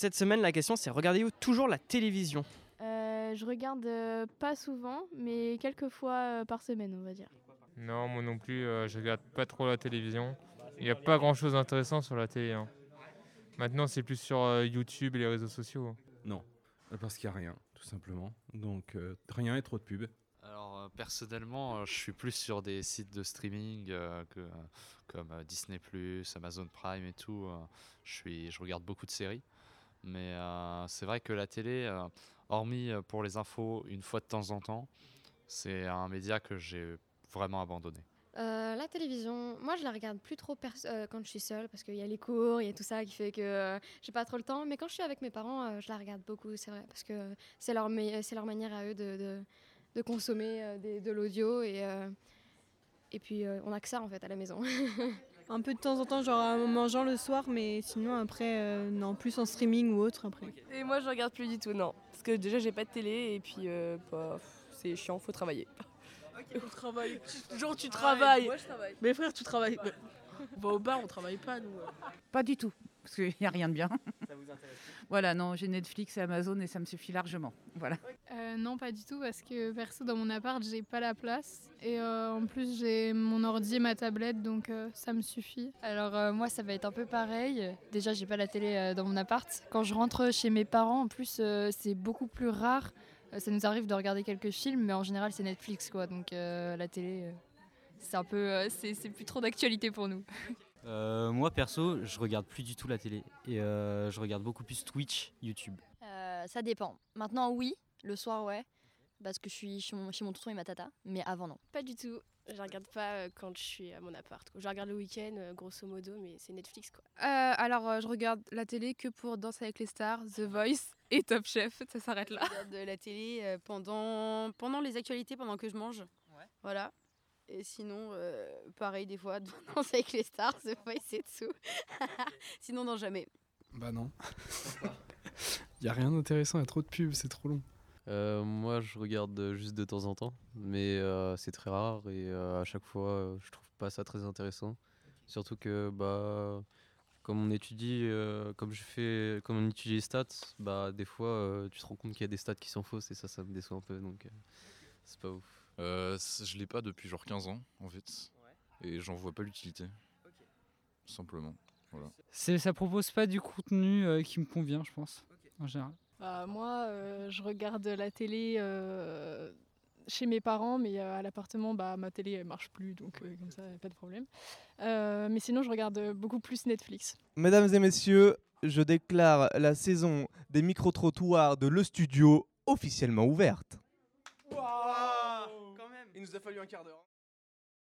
Cette semaine, la question c'est regardez-vous toujours la télévision? Euh, je regarde euh, pas souvent, mais quelques fois euh, par semaine, on va dire. Non, moi non plus, euh, je regarde pas trop la télévision. Il n'y a pas grand chose d'intéressant sur la télé. hein. Maintenant, c'est plus sur euh, YouTube et les réseaux sociaux. Non, euh, parce qu'il n'y a rien, tout simplement. Donc euh, rien et trop de pubs. Alors euh, personnellement, euh, je suis plus sur des sites de streaming euh, que, euh, comme euh, Disney+, Amazon Prime et tout. euh, je, suis, je regarde beaucoup de séries. Mais euh, c'est vrai que la télé, euh, hormis euh, pour les infos une fois de temps en temps, c'est un média que j'ai vraiment abandonné. La télévision, moi je la regarde plus trop quand je suis seule parce qu'il y a les cours, il y a tout ça qui fait que euh, j'ai pas trop le temps. Mais quand je suis avec mes parents, je la regarde beaucoup, c'est vrai, parce que c'est leur, manière à eux de, consommer de l'audio et, et puis on a que ça en fait à la maison. Un peu de temps en temps, genre en mangeant le soir, mais sinon après, euh, non, plus en streaming ou autre après. Et moi, je regarde plus du tout, non. Parce que déjà, j'ai pas de télé et puis, euh, bah, c'est chiant, faut travailler. On travaille. Genre, tu travailles. Moi, je travaille. Mes frères, tu travailles. On va au bar, on travaille pas, nous. Pas du tout, parce qu'il n'y a rien de bien. Voilà, non, j'ai Netflix et Amazon et ça me suffit largement. Voilà. Euh, non, pas du tout, parce que perso, dans mon appart, j'ai pas la place. Et euh, en plus, j'ai mon ordi et ma tablette, donc euh, ça me suffit. Alors euh, moi ça va être un peu pareil. Déjà j'ai pas la télé euh, dans mon appart. Quand je rentre chez mes parents en plus euh, c'est beaucoup plus rare. Euh, ça nous arrive de regarder quelques films mais en général c'est Netflix quoi. Donc euh, la télé euh, c'est un peu euh, c'est c'est plus trop d'actualité pour nous. Euh, moi perso, je regarde plus du tout la télé et euh, je regarde beaucoup plus Twitch, YouTube. Euh, ça dépend. Maintenant oui, le soir ouais. Parce que je suis chez mon, chez mon tonton et ma tata, mais avant non. Pas du tout. Je regarde pas euh, quand je suis à mon appart. quoi. Je regarde le week-end, euh, grosso modo, mais c'est Netflix, quoi. Euh, alors, euh, je regarde la télé que pour Danser avec les stars, The Voice et Top Chef. Ça s'arrête là. Je regarde la télé euh, pendant, pendant les actualités, pendant que je mange. Voilà. Et sinon, euh, pareil, des fois, danse avec les stars, The Voice et tout. sinon, non, jamais. Bah non. Il y a rien d'intéressant, il y a trop de pubs, c'est trop long. Euh, moi, je regarde euh, juste de temps en temps, mais euh, c'est très rare et euh, à chaque fois, euh, je trouve pas ça très intéressant. Surtout que, bah, comme on étudie, euh, comme je fais, comme on étudie les stats, bah, des fois, euh, tu te rends compte qu'il y a des stats qui sont fausses et ça, ça me déçoit un peu, donc euh, c'est pas ouf. Euh, je l'ai pas depuis genre 15 ans en fait. Et j'en vois pas l'utilité. Simplement. Voilà. Ça propose pas du contenu euh, qui me convient, je pense, en général. Bah, moi, euh, je regarde la télé euh, chez mes parents, mais euh, à l'appartement, bah, ma télé elle marche plus, donc euh, comme ça, pas de problème. Euh, mais sinon, je regarde beaucoup plus Netflix. Mesdames et messieurs, je déclare la saison des micro-trottoirs de Le Studio officiellement ouverte. Il nous a fallu un quart d'heure.